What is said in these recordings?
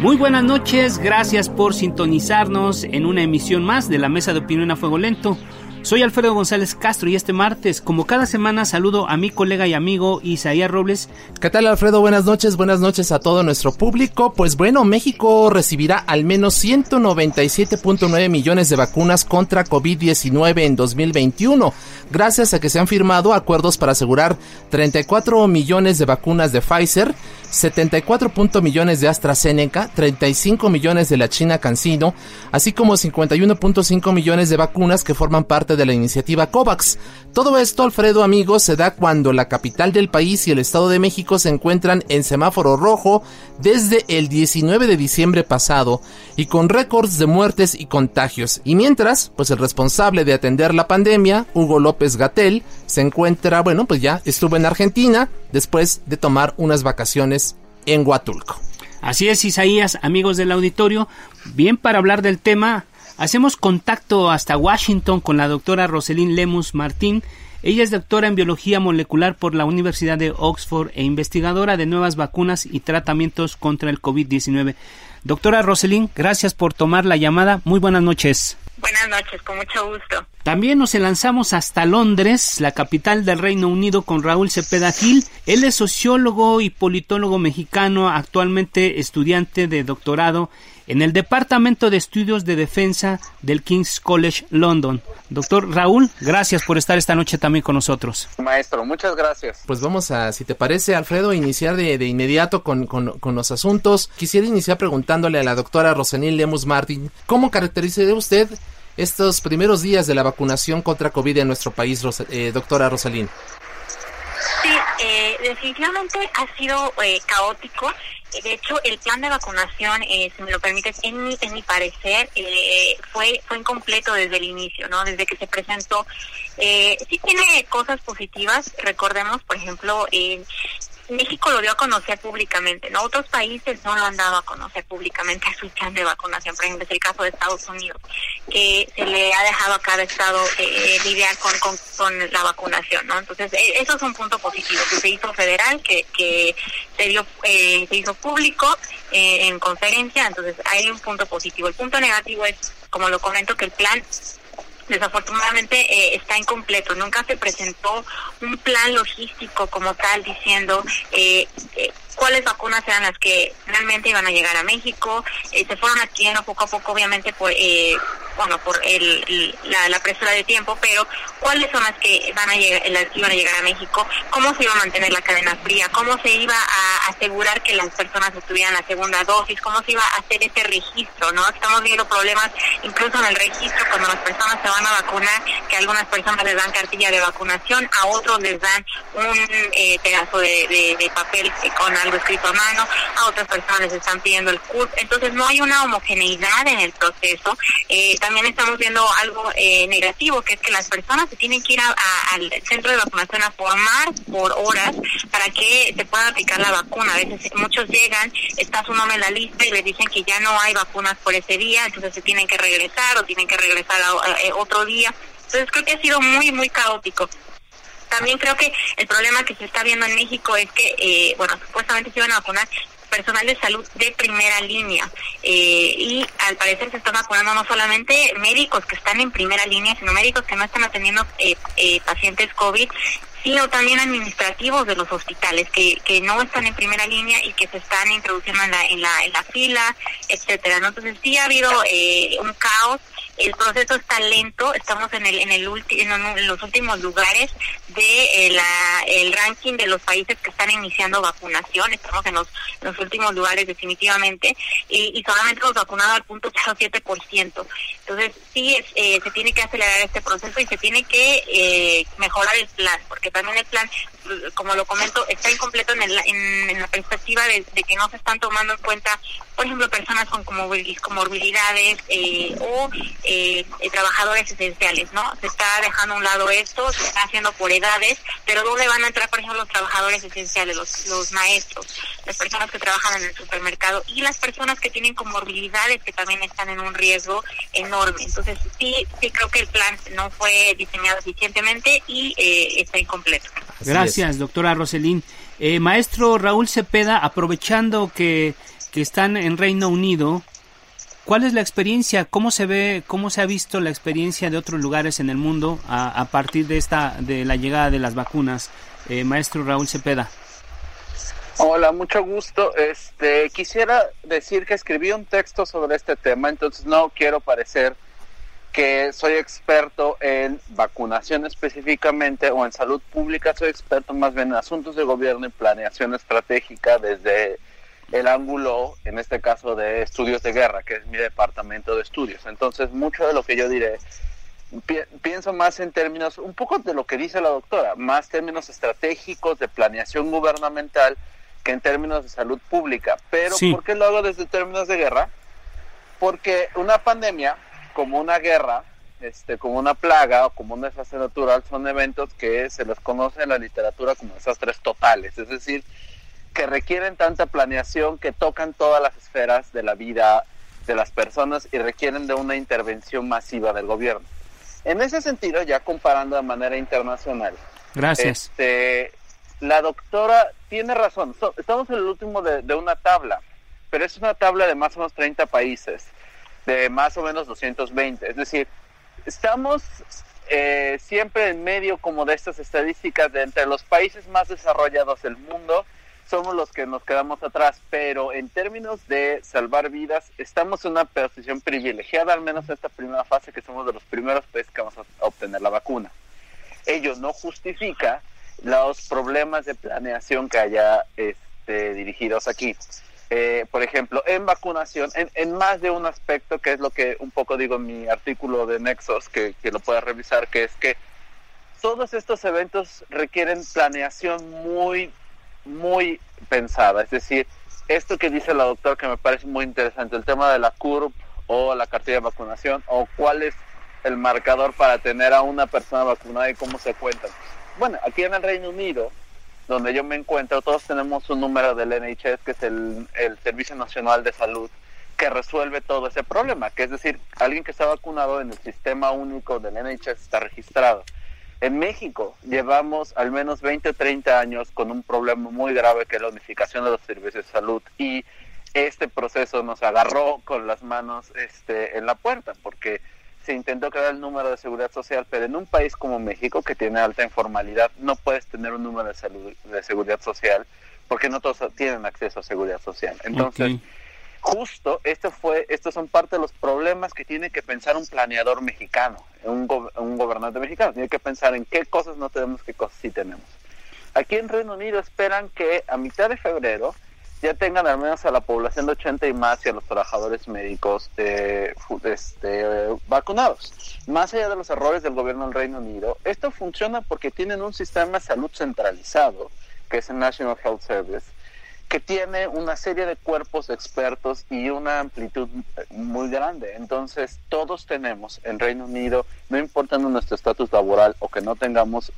Muy buenas noches, gracias por sintonizarnos en una emisión más de la Mesa de Opinión a Fuego Lento. Soy Alfredo González Castro y este martes, como cada semana, saludo a mi colega y amigo Isaías Robles. ¿Qué tal Alfredo? Buenas noches, buenas noches a todo nuestro público. Pues bueno, México recibirá al menos 197.9 millones de vacunas contra COVID-19 en 2021, gracias a que se han firmado acuerdos para asegurar 34 millones de vacunas de Pfizer, 74 millones de AstraZeneca, 35 millones de la China CanSino, así como 51.5 millones de vacunas que forman parte de la iniciativa COVAX. Todo esto, Alfredo, amigos, se da cuando la capital del país y el Estado de México se encuentran en semáforo rojo desde el 19 de diciembre pasado y con récords de muertes y contagios. Y mientras, pues el responsable de atender la pandemia, Hugo López Gatel, se encuentra, bueno, pues ya estuvo en Argentina después de tomar unas vacaciones en Huatulco. Así es, Isaías, amigos del auditorio, bien para hablar del tema, hacemos contacto hasta Washington con la doctora Roselyn Lemus Martín. Ella es doctora en biología molecular por la Universidad de Oxford e investigadora de nuevas vacunas y tratamientos contra el COVID-19. Doctora Roselyn, gracias por tomar la llamada. Muy buenas noches. Buenas noches, con mucho gusto. También nos lanzamos hasta Londres, la capital del Reino Unido, con Raúl Cepeda Gil. Él es sociólogo y politólogo mexicano, actualmente estudiante de doctorado en el Departamento de Estudios de Defensa del King's College London. Doctor Raúl, gracias por estar esta noche también con nosotros. Maestro, muchas gracias. Pues vamos a, si te parece, Alfredo, iniciar de, de inmediato con, con, con, los asuntos. Quisiera iniciar preguntándole a la doctora Rosanil Lemus Martin, ¿cómo caracterizaría usted estos primeros días de la vacunación contra COVID en nuestro país, eh, doctora Rosalín? Sí, eh, definitivamente ha sido eh, caótico. De hecho, el plan de vacunación, eh, si me lo permites, en mi, en mi parecer, eh, fue fue incompleto desde el inicio, ¿no? Desde que se presentó. Eh, sí tiene cosas positivas. Recordemos, por ejemplo, eh, México lo dio a conocer públicamente, ¿no? Otros países no lo han dado a conocer públicamente su plan de vacunación, por ejemplo, es el caso de Estados Unidos, que se le ha dejado a cada estado eh, lidiar con, con, con, la vacunación, ¿no? Entonces, eh, eso es un punto positivo, que se hizo federal, que, que se, dio, eh, se hizo público eh, en conferencia, entonces hay un punto positivo. El punto negativo es, como lo comento, que el plan desafortunadamente eh, está incompleto. Nunca se presentó un plan logístico como tal diciendo eh, eh, cuáles vacunas eran las que realmente iban a llegar a México. Eh, se fueron adquiriendo poco a poco, obviamente, por eh, bueno por el, la, la, presura de tiempo, pero cuáles son las que van a llegar, las que iban a llegar a México, cómo se iba a mantener la cadena fría, cómo se iba a asegurar que las personas obtuvieran la segunda dosis, cómo se iba a hacer ese registro, ¿no? Estamos viendo problemas incluso en el registro cuando las personas se van a vacunar, que algunas personas les dan cartilla de vacunación, a otros les dan un eh, pedazo de, de, de papel con algo escrito a mano, a otras personas les están pidiendo el CURP, entonces no hay una homogeneidad en el proceso. Eh, también estamos viendo algo eh, negativo, que es que las personas se tienen que ir a, al centro de vacunación a formar por horas para que se pueda aplicar la vacuna. A veces muchos llegan, está su nombre en la lista y les dicen que ya no hay vacunas por ese día, entonces se tienen que regresar o tienen que regresar a, a otro día. Entonces creo que ha sido muy, muy caótico también creo que el problema que se está viendo en México es que, eh, bueno, supuestamente se iban a vacunar personal de salud de primera línea eh, y al parecer se están vacunando no solamente médicos que están en primera línea, sino médicos que no están atendiendo eh, eh, pacientes COVID, sino también administrativos de los hospitales que, que no están en primera línea y que se están introduciendo en la, en la, en la fila, etcétera. Entonces sí ha habido eh, un caos el proceso está lento, estamos en el en el en los últimos lugares de eh, la, el ranking de los países que están iniciando vacunación, estamos en los, los últimos lugares definitivamente y, y solamente hemos vacunado al punto 0.7%. Entonces sí eh, se tiene que acelerar este proceso y se tiene que eh, mejorar el plan, porque también el plan como lo comento, está incompleto en, el, en, la perspectiva de, que no se están tomando en cuenta, por ejemplo, personas con comorbilidades eh, o eh, eh, trabajadores esenciales, ¿no? Se está dejando a un lado esto, se está haciendo por edades, pero ¿dónde van a entrar, por ejemplo, los trabajadores esenciales, los, los maestros, las personas que trabajan en el supermercado y las personas que tienen comorbilidades que también están en un riesgo enorme? Entonces, sí, sí creo que el plan no fue diseñado eficientemente y está incompleto. Gracias. Doctora Roselín. Eh, maestro Raúl Cepeda, aprovechando que, están en Reino Unido, ¿cuál es la experiencia? ¿Cómo se ve, cómo se ha visto la experiencia de otros lugares en el mundo a, partir de esta, de la llegada de las vacunas? Eh, maestro Raúl Cepeda. Hola, mucho gusto. Este, quisiera decir que escribí un texto sobre este tema, entonces no quiero parecer que soy experto en vacunación específicamente o en salud pública, soy experto más bien en asuntos de gobierno y planeación estratégica desde el ángulo, en este caso, de estudios de guerra, que es mi departamento de estudios. Entonces, mucho de lo que yo diré, pienso más en términos, un poco de lo que dice la doctora, más términos estratégicos de planeación gubernamental que en términos de salud pública. Pero, ¿por qué lo hago desde términos de guerra? Porque una pandemia como una guerra, este, como una plaga o como un desastre natural, son eventos que se les conoce en la literatura como desastres totales, es decir, que requieren tanta planeación que tocan todas las esferas de la vida de las personas y requieren de una intervención masiva del gobierno. En ese sentido, ya comparando de manera internacional, Gracias. Este, la doctora tiene razón. estamos en el último de, de, una tabla, pero es una tabla de más o menos 30 países de más o menos 220. Es decir, estamos eh, siempre en medio como de estas estadísticas de entre los países más desarrollados del mundo, somos los que nos quedamos atrás, pero en términos de salvar vidas, estamos en una posición privilegiada, al menos en esta primera fase, que somos de los primeros países que vamos a obtener la vacuna. Ello no justifica los problemas de planeación que haya este, dirigidos aquí. Eh, por ejemplo, en vacunación, en, más de un aspecto, que es lo que un poco digo en mi artículo de Nexos, que, lo pueda revisar, que es que todos estos eventos requieren planeación muy, muy pensada. Es decir, esto que dice la doctora que me parece muy interesante, el tema de la CURP o la cartilla de vacunación, o cuál es el marcador para tener a una persona vacunada y cómo se cuentan. Bueno, aquí en el Reino Unido, donde yo me encuentro, todos tenemos un número del NHS, que es el, Servicio Nacional de Salud, que resuelve todo ese problema, que es decir, alguien que está vacunado en el sistema único del NHS está registrado. En México llevamos al menos 20 o 30 años con un problema muy grave que es la unificación de los servicios de salud y este proceso nos agarró con las manos este, en la puerta porque se intentó crear el número de seguridad social, pero en un país como México, que tiene alta informalidad, no puedes tener un número de, salud, de seguridad social porque no todos tienen acceso a seguridad social. Entonces, justo esto fue, estos son parte de los problemas que tiene que pensar un planeador mexicano, un, un gobernante mexicano. Tiene que pensar en qué cosas no tenemos, qué cosas sí tenemos. Aquí en Reino Unido esperan que a mitad de febrero ya tengan al menos a la población de 80 y más y a los trabajadores médicos eh, este, vacunados. Más allá de los errores del gobierno del Reino Unido, esto funciona porque tienen un sistema de salud centralizado, que es el National Health Service, que tiene una serie de cuerpos expertos y una amplitud muy grande. Entonces, todos tenemos en Reino Unido, no importando nuestro estatus laboral o que no tengamos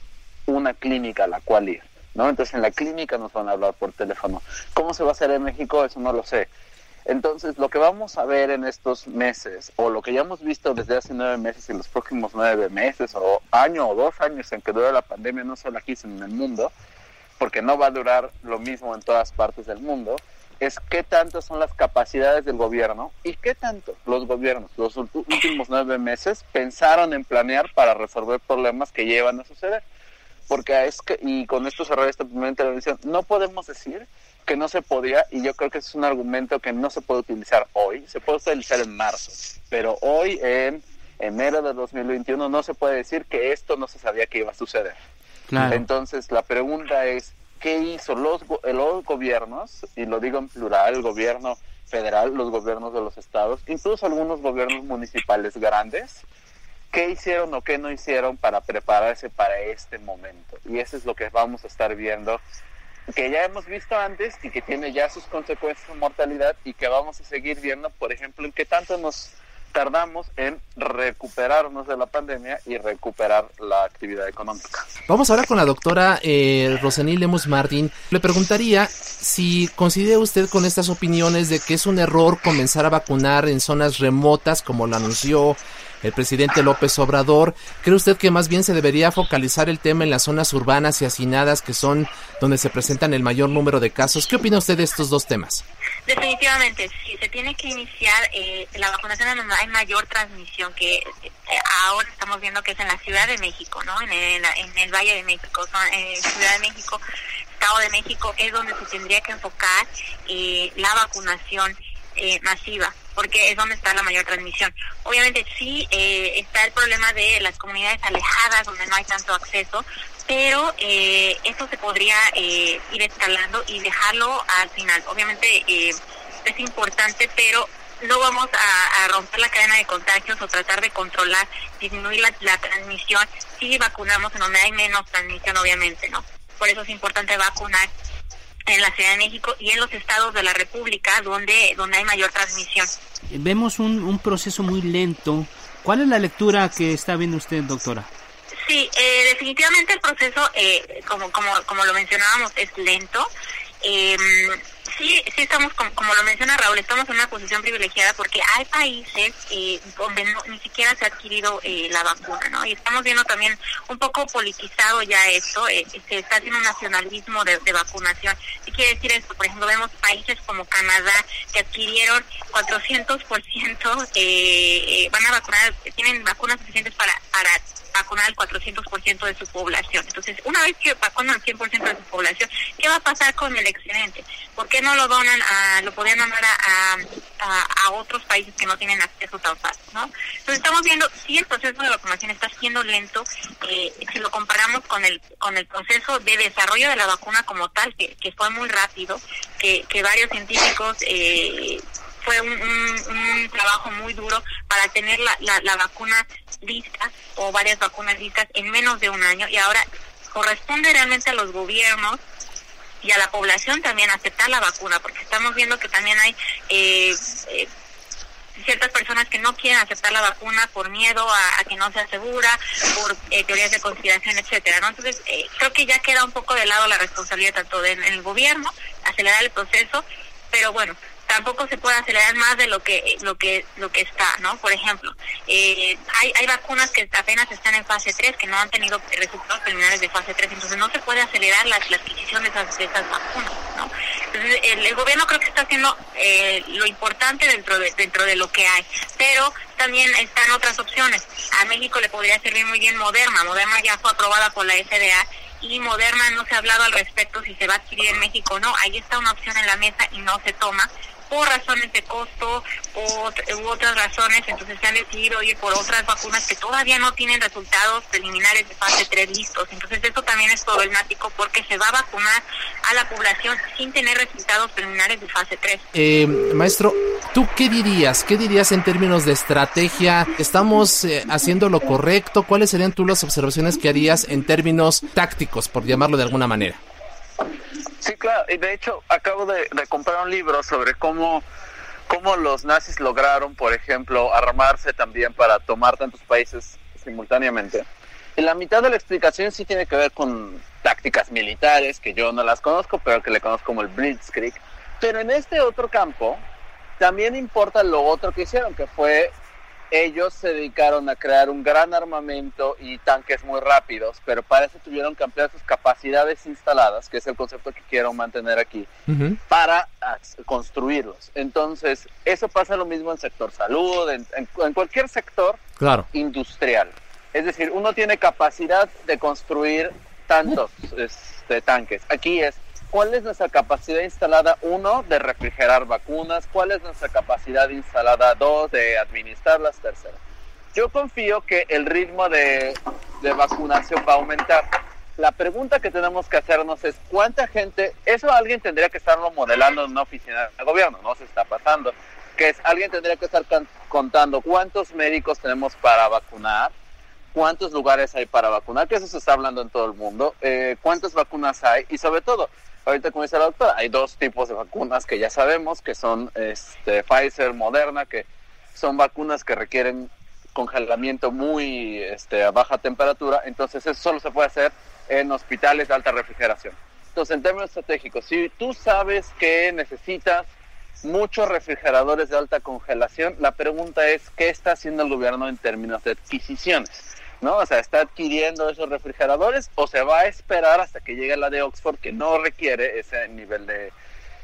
una clínica a la cual ir ¿no? Entonces en la clínica nos van a hablar por teléfono. ¿Cómo se va a hacer en México? Eso no lo sé. Entonces, lo que vamos a ver en estos meses, o lo que ya hemos visto desde hace nueve meses y los próximos nueve meses, o año o dos años en que dura la pandemia, no solo aquí, sino en el mundo, porque no va a durar lo mismo en todas partes del mundo, es qué tanto son las capacidades del gobierno y qué tanto los gobiernos los últimos nueve meses pensaron en planear para resolver problemas que llevan a suceder. Porque es que, y con esto cerrar esta primera intervención, no podemos decir que no se podía, y yo creo que es un argumento que no se puede utilizar hoy, se puede utilizar en marzo, pero hoy en enero de 2021 no se puede decir que esto no se sabía que iba a suceder. Entonces la pregunta es, ¿qué hizo los, los gobiernos, y lo digo en plural, el gobierno federal, los gobiernos de los estados, incluso algunos gobiernos municipales grandes, qué hicieron o qué no hicieron para prepararse para este momento. Y eso es lo que vamos a estar viendo, que ya hemos visto antes y que tiene ya sus consecuencias en mortalidad y que vamos a seguir viendo, por ejemplo, en qué tanto nos tardamos en recuperarnos de la pandemia y recuperar la actividad económica. Vamos ahora con la doctora eh, Rosenil Lemus Martín. Le preguntaría si considera usted con estas opiniones de que es un error comenzar a vacunar en zonas remotas, como lo anunció el presidente López Obrador. ¿Cree usted que más bien se debería focalizar el tema en las zonas urbanas y hacinadas, que son donde se presentan el mayor número de casos? ¿Qué opina usted de estos dos temas? Definitivamente, sí, se tiene que iniciar eh, la vacunación en donde hay mayor transmisión, que eh, ahora estamos viendo que es en la Ciudad de México, ¿no? En el, en el Valle de México, en Ciudad de México, Estado de México, es donde se tendría que enfocar eh, la vacunación masiva porque es donde está la mayor transmisión. Obviamente sí eh, está el problema de las comunidades alejadas donde no hay tanto acceso, pero eh, eso se podría eh, ir escalando y dejarlo al final. Obviamente es importante, pero no vamos a, romper la cadena de contagios o tratar de controlar, disminuir la, la transmisión si vacunamos en donde hay menos transmisión, obviamente, ¿no? Por eso es importante vacunar en la Ciudad de México y en los estados de la República donde, donde hay mayor transmisión. Vemos un, un proceso muy lento. ¿Cuál es la lectura que está viendo usted, doctora? Sí, eh, definitivamente el proceso, eh, como, como, como lo mencionábamos, es lento. Eh, sí, sí estamos, como, lo menciona Raúl, estamos en una posición privilegiada porque hay países eh, donde ni siquiera se ha adquirido eh, la vacuna, ¿no? Y estamos viendo también un poco politizado ya esto, eh, se está haciendo un nacionalismo de, vacunación. ¿Qué quiere decir esto? Por ejemplo, vemos países como Canadá que adquirieron 400%, eh, van a vacunar, tienen vacunas suficientes para, para vacunar al 400% de su población. Entonces, una vez que vacunan al 100% de su población, ¿qué va a pasar con el excedente? ¿Por qué no lo donan, a, lo podrían donar a, a, otros países que no tienen acceso tan fácil? ¿no? Entonces, estamos viendo si el proceso de vacunación está siendo lento, eh, si lo comparamos con el con el proceso de desarrollo de la vacuna como tal, que, que fue muy rápido, que, que varios científicos eh, fue un, un, trabajo muy duro para tener la, la, la, vacuna lista o varias vacunas listas en menos de un año y ahora corresponde realmente a los gobiernos y a la población también aceptar la vacuna porque estamos viendo que también hay eh, eh, ciertas personas que no quieren aceptar la vacuna por miedo a, que no sea segura, por eh, teorías de conspiración, etcétera, ¿no? Entonces, creo que ya queda un poco de lado la responsabilidad tanto del gobierno, acelerar el proceso, pero bueno, tampoco se puede acelerar más de lo que lo que lo que está, ¿no? Por ejemplo, eh, hay, hay vacunas que apenas están en fase 3 que no han tenido resultados preliminares de fase 3, entonces no se puede acelerar la, adquisición de esas, de esas vacunas, ¿no? Entonces el, gobierno creo que está haciendo eh, lo importante dentro de dentro de lo que hay, pero también están otras opciones. A México le podría servir muy bien Moderna, Moderna ya fue aprobada por la FDA y Moderna no se ha hablado al respecto si se va a adquirir en México o no. Ahí está una opción en la mesa y no se toma por razones de costo o, u otras razones, entonces se han decidido ir por otras vacunas que todavía no tienen resultados preliminares de fase 3 listos. Entonces eso también es problemático porque se va a vacunar a la población sin tener resultados preliminares de fase 3. Eh, maestro, ¿tú qué dirías? ¿Qué dirías en términos de estrategia? ¿Estamos eh, haciendo lo correcto? ¿Cuáles serían tú las observaciones que harías en términos tácticos, por llamarlo de alguna manera? Sí, claro, y de hecho acabo de, comprar un libro sobre cómo, cómo los nazis lograron, por ejemplo, armarse también para tomar tantos países simultáneamente. Y la mitad de la explicación sí tiene que ver con tácticas militares, que yo no las conozco, pero que le conozco como el Blitzkrieg. Pero en este otro campo también importa lo otro que hicieron, que fue ellos se dedicaron a crear un gran armamento y tanques muy rápidos, pero para eso tuvieron que ampliar sus capacidades instaladas, que es el concepto que quiero mantener aquí, para construirlos. Entonces, eso pasa lo mismo en sector salud, en, cualquier sector industrial. Es decir, uno tiene capacidad de construir tantos este, tanques. Aquí es, ¿cuál es nuestra capacidad instalada, uno, de refrigerar vacunas? ¿Cuál es nuestra capacidad instalada, dos, de administrarlas? Tercero, yo confío que el ritmo de, de vacunación va a aumentar. La pregunta que tenemos que hacernos es cuánta gente, eso alguien tendría que estarlo modelando en una oficina de gobierno, no se está pasando, que es alguien tendría que estar contando cuántos médicos tenemos para vacunar, cuántos lugares hay para vacunar, que eso se está hablando en todo el mundo, eh, cuántas vacunas hay y sobre todo, ahorita como dice la doctora, hay dos tipos de vacunas que ya sabemos, que son este, Pfizer, Moderna, que son vacunas que requieren congelamiento muy este, a baja temperatura, entonces eso solo se puede hacer en hospitales de alta refrigeración. Entonces, en términos estratégicos, si tú sabes que necesitas muchos refrigeradores de alta congelación, la pregunta es, ¿qué está haciendo el gobierno en términos de adquisiciones? ¿No? O sea, ¿está adquiriendo esos refrigeradores o se va a esperar hasta que llegue la de Oxford que no requiere ese nivel de,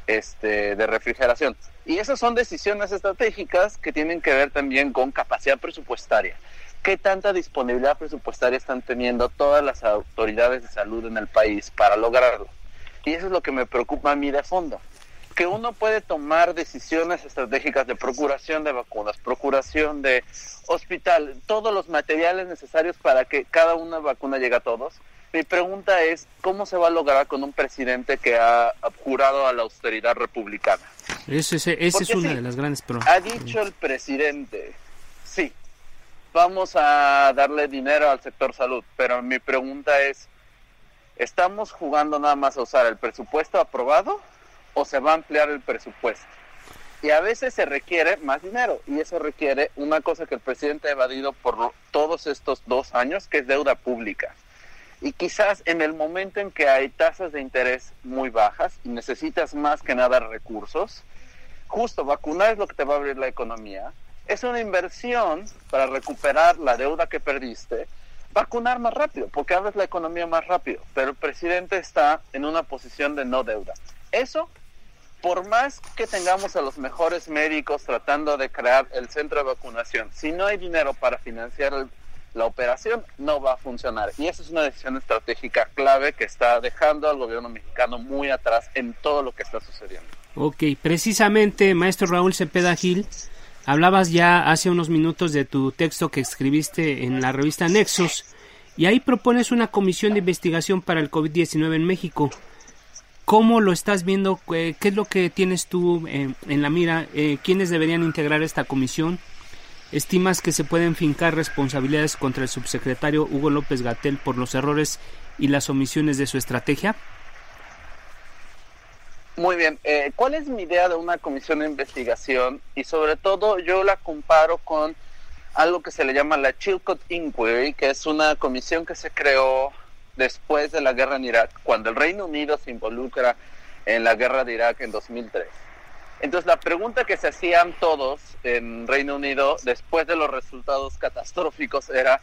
este, de refrigeración? Y esas son decisiones estratégicas que tienen que ver también con capacidad presupuestaria qué tanta disponibilidad presupuestaria están teniendo todas las autoridades de salud en el país para lograrlo. Y eso es lo que me preocupa a mí de fondo. Que uno puede tomar decisiones estratégicas de procuración de vacunas, procuración de hospital, todos los materiales necesarios para que cada una vacuna llegue a todos. Mi pregunta es, ¿cómo se va a lograr con un presidente que ha jurado a la austeridad republicana? Esa es una de las grandes preguntas. Ha dicho el presidente, sí, vamos a darle dinero al sector salud, pero mi pregunta es, ¿estamos jugando nada más a usar el presupuesto aprobado o se va a ampliar el presupuesto? Y a veces se requiere más dinero y eso requiere una cosa que el presidente ha evadido por todos estos dos años, que es deuda pública. Y quizás en el momento en que hay tasas de interés muy bajas y necesitas más que nada recursos, justo vacunar es lo que te va a abrir la economía, es una inversión para recuperar la deuda que perdiste, vacunar más rápido, porque abres la economía más rápido, pero el presidente está en una posición de no deuda. Eso, por más que tengamos a los mejores médicos tratando de crear el centro de vacunación, si no hay dinero para financiar la operación, no va a funcionar. Y esa es una decisión estratégica clave que está dejando al gobierno mexicano muy atrás en todo lo que está sucediendo. Ok, precisamente, maestro Raúl Cepeda Gil, Hablabas ya hace unos minutos de tu texto que escribiste en la revista Nexos y ahí propones una comisión de investigación para el COVID-19 en México. ¿Cómo lo estás viendo? ¿Qué es lo que tienes tú en, la mira? Eh, ¿Quiénes deberían integrar esta comisión? ¿Estimas que se pueden fincar responsabilidades contra el subsecretario Hugo López Gatel por los errores y las omisiones de su estrategia? Muy bien. Eh, ¿Cuál es mi idea de una comisión de investigación? Y sobre todo yo la comparo con algo que se le llama la Chilcot Inquiry, que es una comisión que se creó después de la guerra en Irak, cuando el Reino Unido se involucra en la guerra de Irak en 2003. Entonces la pregunta que se hacían todos en Reino Unido después de los resultados catastróficos era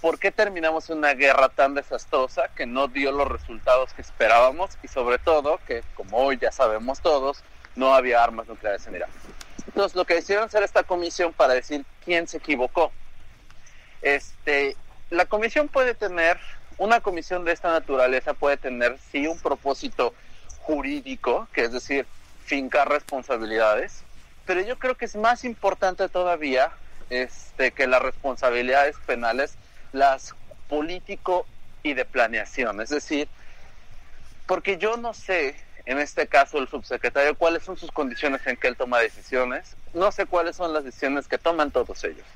por qué terminamos una guerra tan desastrosa que no dio los resultados que esperábamos y sobre todo que, como hoy ya sabemos todos, no había armas nucleares en Irak. Entonces, lo que decidieron hacer esta comisión para decir quién se equivocó. Este, la comisión puede tener, una comisión de esta naturaleza puede tener, sí, un propósito jurídico, que es decir, fincar responsabilidades, pero yo creo que es más importante todavía este, que las responsabilidades penales las político y de planeación. Es decir, porque yo no sé, en este caso el subsecretario, cuáles son sus condiciones en que él toma decisiones, no sé cuáles son las decisiones que toman todos ellos.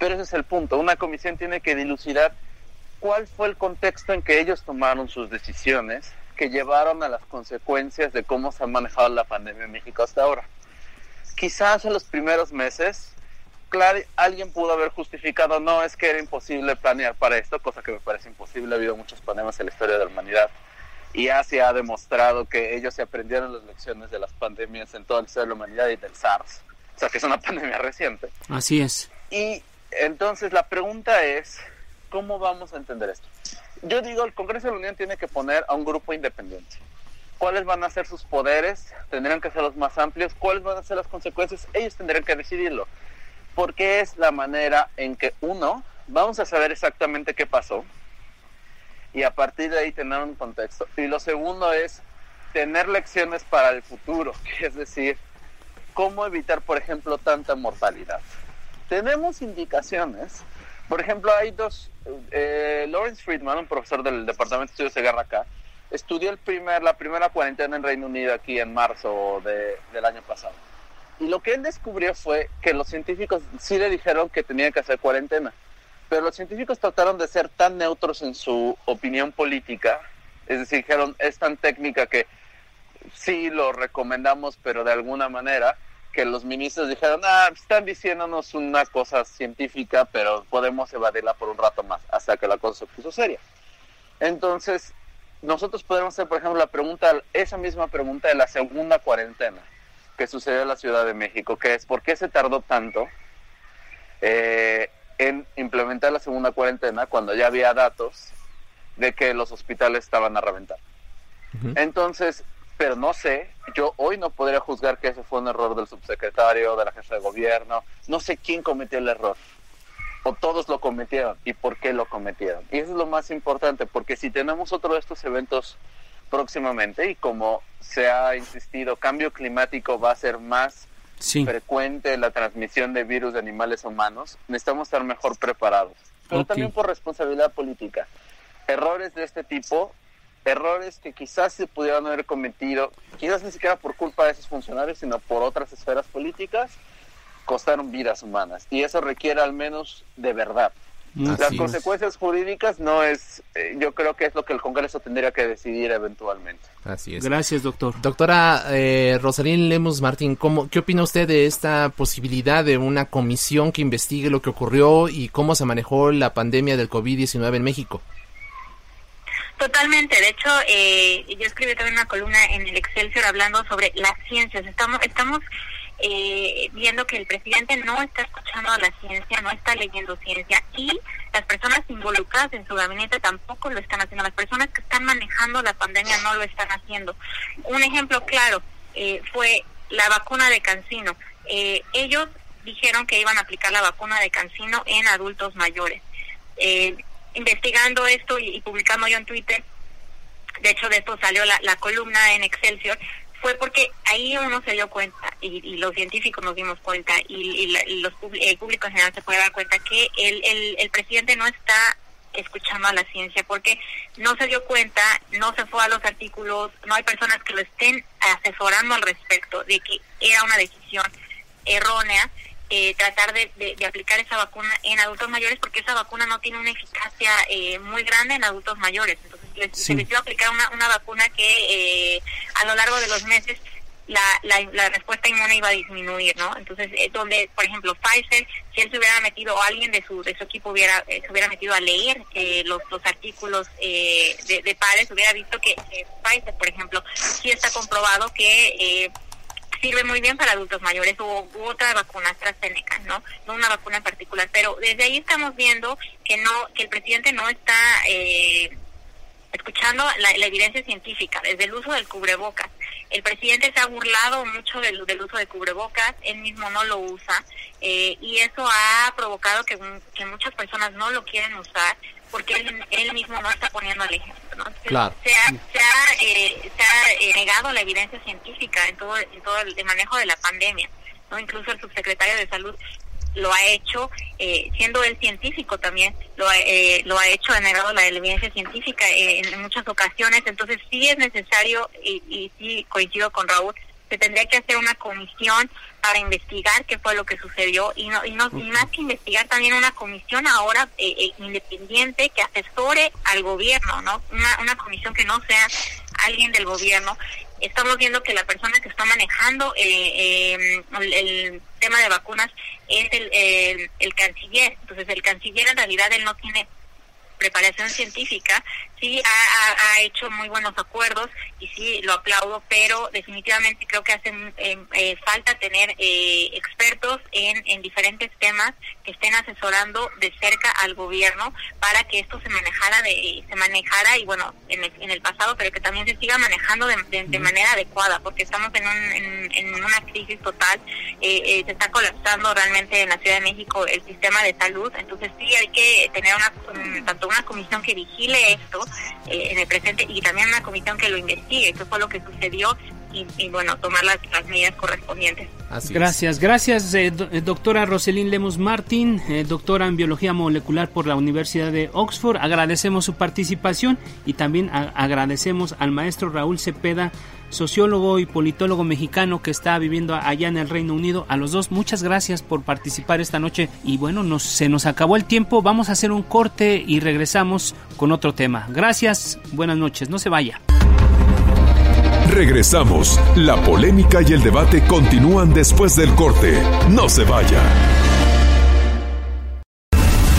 Pero ese es el punto, una comisión tiene que dilucidar cuál fue el contexto en que ellos tomaron sus decisiones que llevaron a las consecuencias de cómo se ha manejado la pandemia en México hasta ahora. Quizás en los primeros meses claro, alguien pudo haber justificado, no, es que era imposible planear para esto, cosa que me parece imposible, ha habido muchos problemas en la historia de la humanidad y se ha demostrado que ellos se aprendieron las lecciones de las pandemias en toda la historia de la humanidad y del SARS, o sea que es una pandemia reciente. Así es. Y entonces la pregunta es, ¿cómo vamos a entender esto? Yo digo, el Congreso de la Unión tiene que poner a un grupo independiente. ¿Cuáles van a ser sus poderes? Tendrían que ser los más amplios. ¿Cuáles van a ser las consecuencias? Ellos tendrían que decidirlo porque es la manera en que uno, vamos a saber exactamente qué pasó, y a partir de ahí tener un contexto. Y lo segundo es tener lecciones para el futuro, es decir, cómo evitar, por ejemplo, tanta mortalidad. Tenemos indicaciones, por ejemplo, hay dos, eh, Lawrence Friedman, un profesor del Departamento de Estudios de Guerra acá, estudió el primer, la primera cuarentena en Reino Unido aquí en marzo del año pasado. Y lo que él descubrió fue que los científicos sí le dijeron que tenía que hacer cuarentena, pero los científicos trataron de ser tan neutros en su opinión política, es decir, dijeron, es tan técnica que sí lo recomendamos, pero de alguna manera, que los ministros dijeron, ah, están diciéndonos una cosa científica, pero podemos evadirla por un rato más, hasta que la cosa se puso seria. Entonces, nosotros podemos hacer, por ejemplo, la pregunta, esa misma pregunta de la segunda cuarentena que sucedió en la Ciudad de México, que es, ¿por qué se tardó tanto eh, en implementar la segunda cuarentena cuando ya había datos de que los hospitales estaban a reventar? Entonces, pero no sé, yo hoy no podría juzgar que ese fue un error del subsecretario, de la jefa de gobierno, no sé quién cometió el error, o todos lo cometieron y por qué lo cometieron. Y eso es lo más importante, porque si tenemos otro de estos eventos próximamente y como se ha insistido, cambio climático va a ser más frecuente la transmisión de virus de animales humanos, necesitamos estar mejor preparados, pero también por responsabilidad política. Errores de este tipo errores que quizás se pudieran haber cometido, quizás ni siquiera por culpa de esos funcionarios, sino por otras esferas políticas, costaron vidas humanas. Y eso requiere al menos de verdad. Las consecuencias jurídicas no es, eh, yo creo que es lo que el Congreso tendría que decidir eventualmente. Así es. Gracias, doctor. Doctora eh, Rosalín Lemus Martín, ¿cómo, ¿qué opina usted de esta posibilidad de una comisión que investigue lo que ocurrió y cómo se manejó la pandemia del COVID-19 en México? Totalmente. De hecho, eh, yo escribí también una columna en el Excelsior hablando sobre las ciencias. Estamos, estamos eh, viendo que el presidente no está escuchando a la ciencia, no está leyendo ciencia y las personas involucradas en su gabinete tampoco lo están haciendo. Las personas que están manejando la pandemia no lo están haciendo. Un ejemplo claro eh, fue la vacuna de Cancino. Eh, ellos dijeron que iban a aplicar la vacuna de Cancino en adultos mayores. Eh, investigando esto y, publicando yo en Twitter, de hecho de esto salió la, la columna en Excelsior, fue porque ahí uno se dio cuenta y, los científicos nos dimos cuenta y, los, el público en general se puede dar cuenta que el, el, el presidente no está escuchando a la ciencia porque no se dio cuenta, no se fue a los artículos, no hay personas que lo estén asesorando al respecto de que era una decisión errónea eh, tratar de, de, aplicar esa vacuna en adultos mayores porque esa vacuna no tiene una eficacia eh, muy grande en adultos mayores. Entonces se decidió aplicar una, una vacuna que eh, a lo largo de los meses la, la, respuesta inmune iba a disminuir, ¿no? Entonces, donde, por ejemplo, Pfizer, si él se hubiera metido, o alguien de su, de su equipo hubiera, se hubiera metido a leer los, los artículos de, de pares, hubiera visto que Pfizer, por ejemplo, sí está comprobado que sirve muy bien para adultos mayores u, otra vacuna AstraZeneca, ¿no? No una vacuna en particular, pero desde ahí estamos viendo que no que el presidente no está eh, escuchando la, evidencia científica desde el uso del cubrebocas. El presidente se ha burlado mucho del, del uso de cubrebocas, él mismo no lo usa eh, y eso ha provocado que, que muchas personas no lo quieren usar porque él, mismo no está poniendo el ejemplo. ¿no? Se ha, se ha, eh, se ha eh, negado la evidencia científica en todo, en todo el, manejo de la pandemia. no Incluso el subsecretario de Salud lo ha hecho, eh, siendo el científico también, lo, eh, lo ha hecho, ha negado la evidencia científica en, muchas ocasiones. Entonces sí es necesario, y, y sí coincido con Raúl, se tendría que hacer una comisión para investigar qué fue lo que sucedió y no y no más que investigar también una comisión ahora eh, eh, independiente que asesore al gobierno no una, una comisión que no sea alguien del gobierno. Estamos viendo que la persona que está manejando eh, em, el, tema de vacunas es el, el, el canciller. Entonces el canciller en realidad él no tiene preparación científica, sí ha, ha, hecho muy buenos acuerdos y sí lo aplaudo, pero definitivamente creo que hace eh, eh, falta tener eh, expertos en, en diferentes temas que estén asesorando de cerca al gobierno para que esto se manejara de se manejara y bueno en el, en el pasado pero que también se siga manejando de, de, manera adecuada porque estamos en, un, en, una crisis total eh, eh, se está colapsando realmente en la Ciudad de México el sistema de salud entonces sí hay que tener una tanto una comisión que vigile esto eh, en el presente y también una comisión que lo investigue eso fue lo que sucedió y, bueno, tomar las, medidas correspondientes. gracias, gracias eh, eh, doctora Roselín Lemus Martín, eh, doctora en biología molecular por la Universidad de Oxford. Agradecemos su participación y también agradecemos al maestro Raúl Cepeda, sociólogo y politólogo mexicano que está viviendo allá en el Reino Unido. A los dos, muchas gracias por participar esta noche. Y bueno, nos, se nos acabó el tiempo. Vamos a hacer un corte y regresamos con otro tema. Gracias, buenas noches, no se vaya. Regresamos. La polémica y el debate continúan después del corte. No se vaya.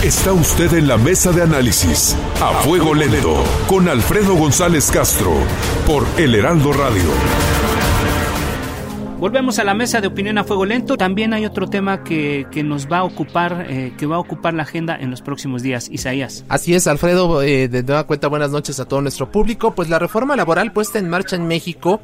Está usted en la mesa de análisis a fuego lento con Alfredo González Castro por El Heraldo Radio. Volvemos a la mesa de opinión a fuego lento. También hay otro tema que, que nos va a ocupar, eh, que va a ocupar la agenda en los próximos días. Isaías. Así es, Alfredo. Eh, de nueva cuenta, buenas noches a todo nuestro público. Pues la reforma laboral puesta en marcha en México,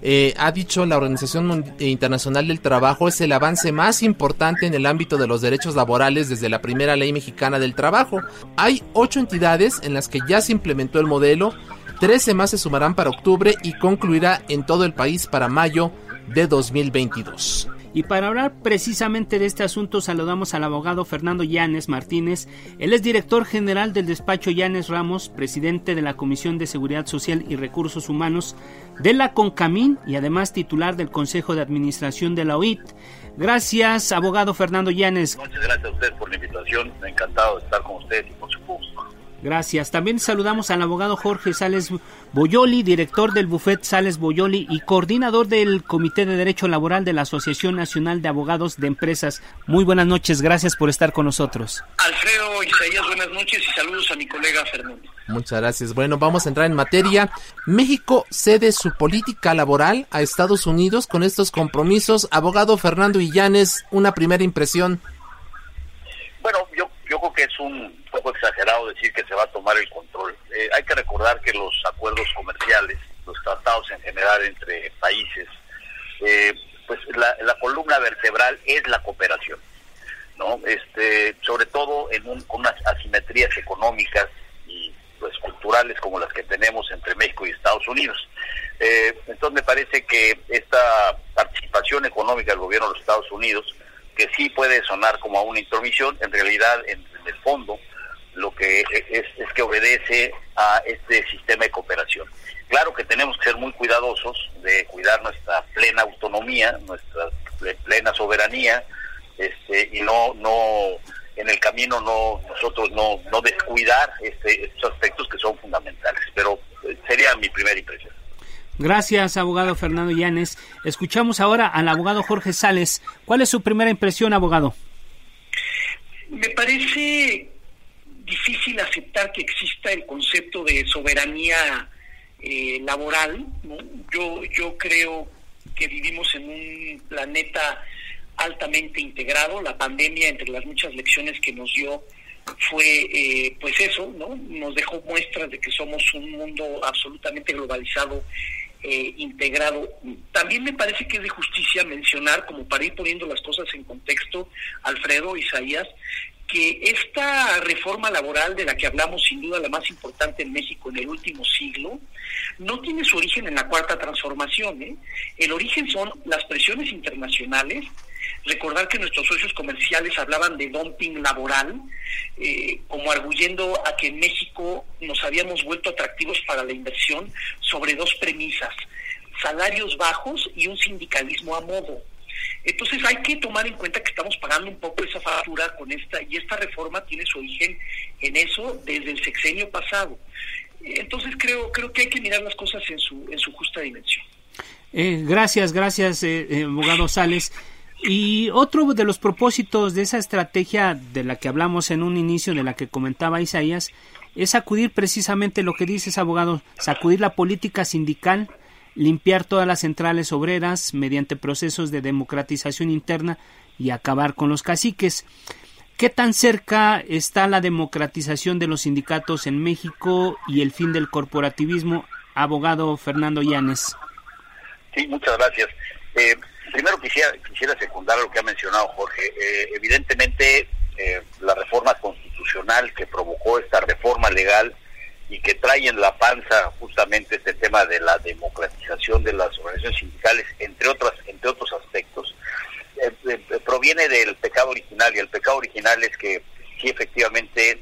eh, ha dicho la Organización Internacional del Trabajo, es el avance más importante en el ámbito de los derechos laborales desde la primera ley mexicana del trabajo. Hay ocho entidades en las que ya se implementó el modelo. Trece más se sumarán para octubre y concluirá en todo el país para mayo de 2022. Y para hablar precisamente de este asunto saludamos al abogado Fernando Llanes Martínez. Él es director general del despacho Llanes Ramos, presidente de la Comisión de Seguridad Social y Recursos Humanos de la CONCAMIN y además titular del Consejo de Administración de la OIT. Gracias, abogado Fernando Llanes. Muchas gracias a usted por la invitación. Encantado de estar con usted y con su público. Gracias. También saludamos al abogado Jorge Sales Boyoli, director del Buffet Sales Boyoli y coordinador del Comité de Derecho Laboral de la Asociación Nacional de Abogados de Empresas. Muy buenas noches, gracias por estar con nosotros. Alfredo Isaías, buenas noches y saludos a mi colega Fernando. Muchas gracias. Bueno, vamos a entrar en materia. México cede su política laboral a Estados Unidos con estos compromisos. Abogado Fernando Illanes, una primera impresión. Bueno, yo yo creo que es un poco exagerado decir que se va a tomar el control. Eh, hay que recordar que los acuerdos comerciales, los tratados en general entre países, eh, pues la, columna vertebral es la cooperación, ¿no? Este, sobre todo en un, con unas asimetrías económicas y pues culturales como las que tenemos entre México y Estados Unidos. Eh, entonces me parece que esta participación económica del gobierno de los Estados Unidos que sí puede sonar como a una intromisión, en realidad, en, el fondo, lo que es, es, que obedece a este sistema de cooperación. Claro que tenemos que ser muy cuidadosos de cuidar nuestra plena autonomía, nuestra plena soberanía, este, y no, no, en el camino no, nosotros no, no descuidar este, estos aspectos que son fundamentales. Pero eh, sería mi primera impresión. Gracias, abogado Fernando Llanes. Escuchamos ahora al abogado Jorge Sales. ¿Cuál es su primera impresión, abogado? Me parece difícil aceptar que exista el concepto de soberanía eh, laboral. Yo, yo creo que vivimos en un planeta altamente integrado. La pandemia, entre las muchas lecciones que nos dio, fue eh, pues eso, ¿no? Nos dejó muestras de que somos un mundo absolutamente globalizado eh, integrado. También me parece que es de justicia mencionar, como para ir poniendo las cosas en contexto, Alfredo, Isaías, que esta reforma laboral de la que hablamos, sin duda la más importante en México en el último siglo, no tiene su origen en la cuarta transformación. ¿eh? El origen son las presiones internacionales, Recordar que nuestros socios comerciales hablaban de dumping laboral, eh, como arguyendo a que en México nos habíamos vuelto atractivos para la inversión sobre dos premisas, salarios bajos y un sindicalismo a modo. Entonces hay que tomar en cuenta que estamos pagando un poco esa factura con esta, y esta reforma tiene su origen en eso desde el sexenio pasado. Entonces creo, creo que hay que mirar las cosas en su, en su justa dimensión. Eh, gracias, gracias, eh, eh abogado Sales. Y otro de los propósitos de esa estrategia de la que hablamos en un inicio, de la que comentaba Isaías, es sacudir precisamente lo que dices, abogado, sacudir la política sindical limpiar todas las centrales obreras mediante procesos de democratización interna y acabar con los caciques. ¿Qué tan cerca está la democratización de los sindicatos en México y el fin del corporativismo? Abogado Fernando Llanes. Sí, muchas gracias. Eh, primero quisiera, quisiera secundar lo que ha mencionado Jorge. Eh, evidentemente, eh, la reforma constitucional que provocó esta reforma legal y que trae en la panza justamente este tema de la democratización de las organizaciones sindicales, entre otras, entre otros aspectos, proviene del pecado original y el pecado original es que sí efectivamente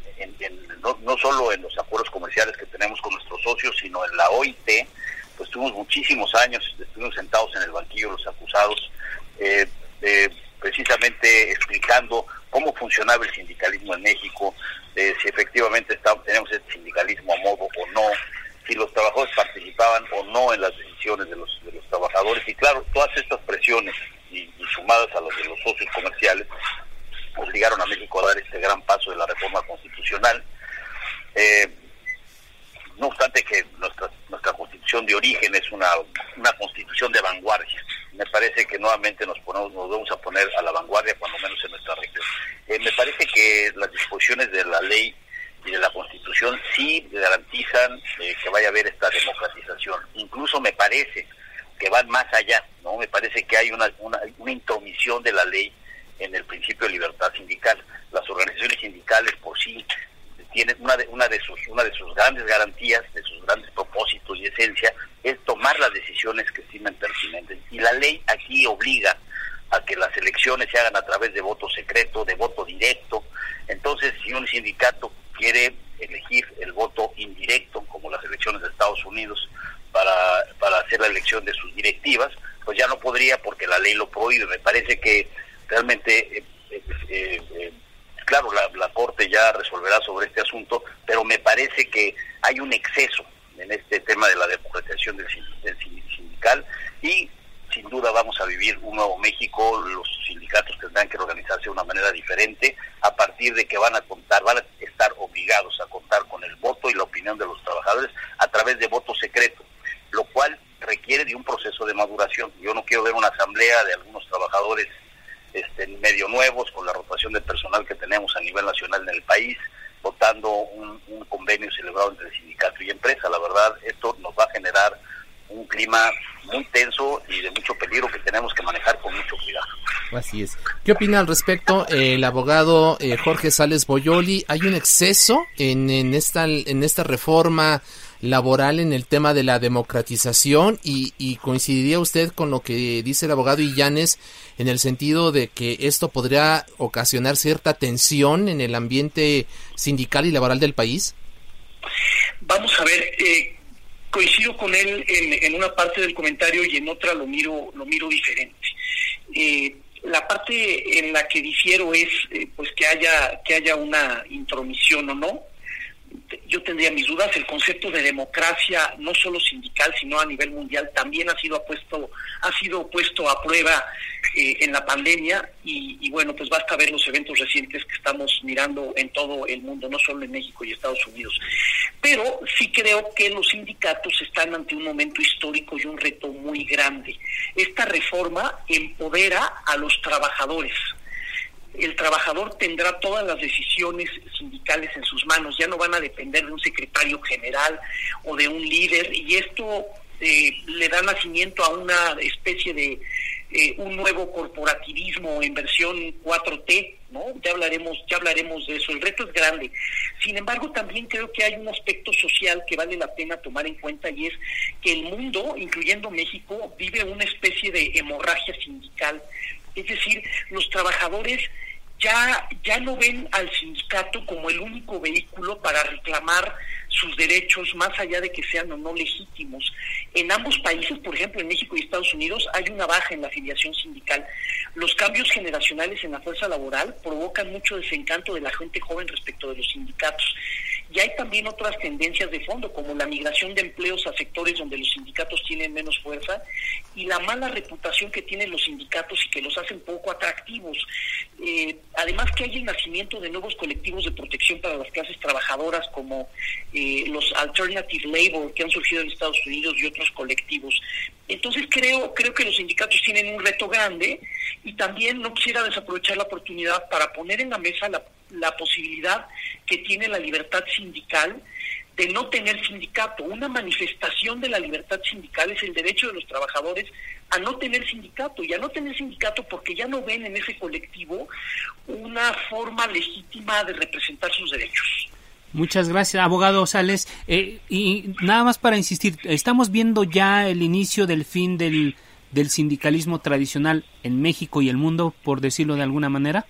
no, no solo en los acuerdos comerciales que tenemos con nuestros socios, sino en la OIT, pues tuvimos muchísimos años, estuvimos sentados en el banquillo los acusados, eh, eh, precisamente explicando cómo funcionaba el sindicalismo en México, eh, si efectivamente tenemos este sindicalismo a modo o no, si los trabajadores participaban o no en las decisiones de los, de los trabajadores. Y claro, todas estas presiones y, sumadas a las de los socios comerciales obligaron a México a dar este gran paso de la reforma constitucional. Eh, no obstante que nuestra, nuestra constitución de origen es una, una constitución de vanguardia. Me parece que nuevamente nos, ponemos, nos vamos a poner a la vanguardia, cuando menos en nuestra región. Eh, me parece que las disposiciones de la ley y de la constitución sí garantizan eh, que vaya a haber esta democratización. Incluso me parece que van más allá, ¿no? Me parece que hay una, una, una intromisión de la ley en el principio de libertad sindical. Las organizaciones sindicales por sí tiene una de, una de sus una de sus grandes garantías, de sus grandes propósitos y esencia es tomar las decisiones que estimen pertinentes. Y la ley aquí obliga a que las elecciones se hagan a través de voto secreto, de voto directo. Entonces, si un sindicato quiere elegir el voto indirecto, como las elecciones de Estados Unidos, para, para hacer la elección de sus directivas, pues ya no podría porque la ley lo prohíbe. Me parece que realmente eh, eh, eh, claro, la, Corte ya resolverá sobre este asunto, pero me parece que hay un exceso en este tema de la democratización del, sindical y sin duda vamos a vivir un nuevo México, los sindicatos tendrán que organizarse de una manera diferente a partir de que van a contar, van a estar obligados a contar con el voto y la opinión de los trabajadores a través de voto secreto, lo cual requiere de un proceso de maduración. Yo no quiero ver una asamblea de algunos trabajadores este, medio nuevos, de personal que tenemos a nivel nacional en el país, votando un, convenio celebrado entre sindicato y empresa. La verdad, esto nos va a generar un clima muy tenso y de mucho peligro que tenemos que manejar con mucho cuidado. Así es. ¿Qué opina al respecto el abogado eh, Jorge Sales Boyoli? ¿Hay un exceso en, en esta reforma laboral en el tema de la democratización y, coincidiría usted con lo que dice el abogado Illanes en el sentido de que esto podría ocasionar cierta tensión en el ambiente sindical y laboral del país? Vamos a ver, eh, coincido con él en, en, una parte del comentario y en otra lo miro, lo miro diferente. Eh, la parte en la que difiero es eh, pues que haya que haya una intromisión o no yo tendría mis dudas. El concepto de democracia, no solo sindical, sino a nivel mundial, también ha sido puesto, ha sido puesto a prueba eh, en la pandemia y, bueno, pues basta ver los eventos recientes que estamos mirando en todo el mundo, no solo en México y Estados Unidos. Pero sí creo que los sindicatos están ante un momento histórico y un reto muy grande. Esta reforma empodera a los trabajadores el trabajador tendrá todas las decisiones sindicales en sus manos, ya no van a depender de un secretario general o de un líder y esto eh, le da nacimiento a una especie de eh, un nuevo corporativismo en versión 4T, ¿no? Ya hablaremos, ya hablaremos de eso. El reto es grande. Sin embargo, también creo que hay un aspecto social que vale la pena tomar en cuenta y es que el mundo, incluyendo México, vive una especie de hemorragia sindical es decir, los trabajadores ya, ya no ven al sindicato como el único vehículo para reclamar sus derechos, más allá de que sean o no legítimos. En ambos países, por ejemplo, en México y Estados Unidos, hay una baja en la afiliación sindical. Los cambios generacionales en la fuerza laboral provocan mucho desencanto de la gente joven respecto de los sindicatos. Y hay también otras tendencias de fondo, como la migración de empleos a sectores donde los sindicatos tienen menos fuerza y la mala reputación que tienen los sindicatos y que los hacen poco atractivos. Eh, además que hay el nacimiento de nuevos colectivos de protección para las clases trabajadoras como eh, los Alternative Labor que han surgido en Estados Unidos y otros colectivos. Entonces creo, creo que los sindicatos tienen un reto grande y también no quisiera desaprovechar la oportunidad para poner en la mesa la, la posibilidad que tiene la libertad sindical de no tener sindicato. Una manifestación de la libertad sindical es el derecho de los trabajadores a no tener sindicato y a no tener sindicato porque ya no ven en ese colectivo una forma legítima de representar sus derechos. Muchas gracias, abogado Sales. Eh, y nada más para insistir, estamos viendo ya el inicio del fin del, del sindicalismo tradicional en México y el mundo, por decirlo de alguna manera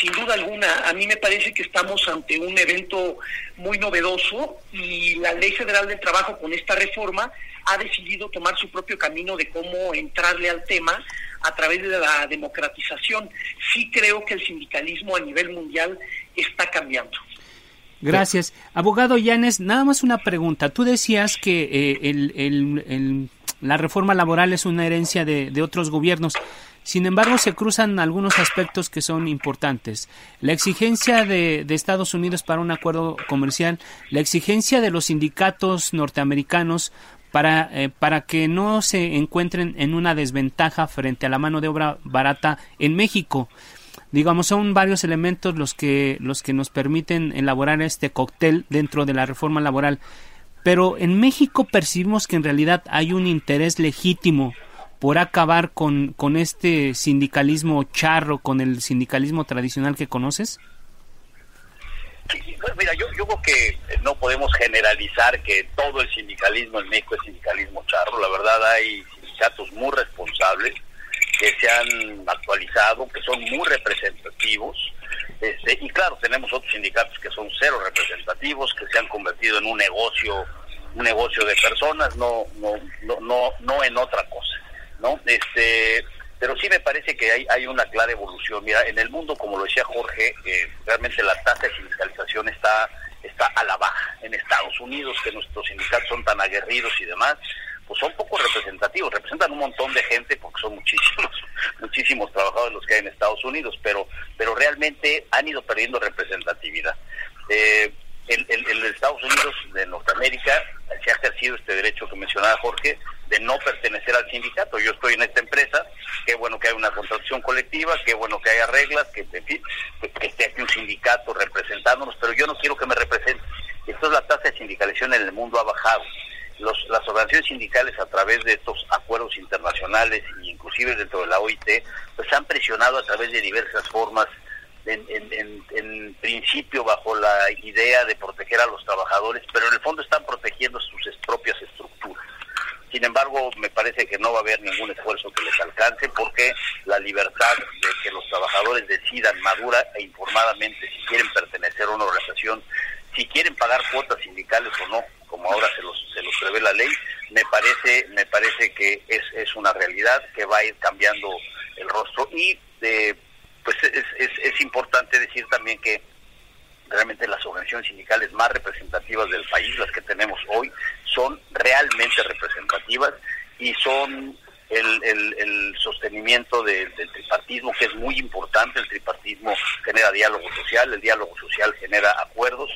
sin duda alguna, a mí me parece que estamos ante un evento muy novedoso y la Ley Federal del Trabajo con esta reforma ha decidido tomar su propio camino de cómo entrarle al tema a través de la democratización. Sí creo que el sindicalismo a nivel mundial está cambiando. Gracias. Abogado Llanes, nada más una pregunta. Tú decías que eh, el, la reforma laboral es una herencia de, de otros gobiernos. Sin embargo, se cruzan algunos aspectos que son importantes. La exigencia de, Estados Unidos para un acuerdo comercial, la exigencia de los sindicatos norteamericanos para, eh, para que no se encuentren en una desventaja frente a la mano de obra barata en México. Digamos, son varios elementos los que, los que nos permiten elaborar este cóctel dentro de la reforma laboral. Pero en México percibimos que en realidad hay un interés legítimo por acabar con, con este sindicalismo charro, con el sindicalismo tradicional que conoces? Pues mira, yo, yo creo que no podemos generalizar que todo el sindicalismo en México es sindicalismo charro. La verdad hay sindicatos muy responsables que se han actualizado, que son muy representativos. Este, y claro, tenemos otros sindicatos que son cero representativos, que se han convertido en un negocio, un negocio de personas, no, no, no, no, no en otra cosa. ¿No? Este, pero sí me parece que hay, hay una clara evolución. Mira, en el mundo, como lo decía Jorge, eh, realmente la tasa de sindicalización está, está a la baja. En Estados Unidos, que nuestros sindicatos son tan aguerridos y demás, pues son poco representativos, representan un montón de gente porque son muchísimos, muchísimos trabajadores los que hay en Estados Unidos, pero, pero realmente han ido perdiendo representatividad. Eh, en, en, Estados Unidos de Norteamérica se ha ejercido este derecho que mencionaba Jorge no pertenecer al sindicato. Yo estoy en esta empresa, qué bueno que hay una contratación colectiva, qué bueno que haya reglas, que, que, esté aquí un sindicato representándonos, pero yo no quiero que me represente. Entonces la tasa de sindicalización en el mundo ha bajado. Los, las organizaciones sindicales a través de estos acuerdos internacionales e inclusive dentro de la OIT, pues han presionado a través de diversas formas en, principio bajo la idea de proteger a los trabajadores, pero en el fondo están Sin embargo, me parece que no va a haber ningún esfuerzo que les alcance porque la libertad de que los trabajadores decidan madura e informadamente si quieren pertenecer a una organización, si quieren pagar cuotas sindicales o no, como ahora se los, se los prevé la ley, me parece, me parece que es, es una realidad que va a ir cambiando el rostro. Y de pues es, es, importante decir también que realmente las organizaciones sindicales más representativas del país, las que tenemos hoy, son realmente representativas y son el, el, sostenimiento del tripartismo, que es muy importante. El tripartismo genera diálogo social, el diálogo social genera acuerdos.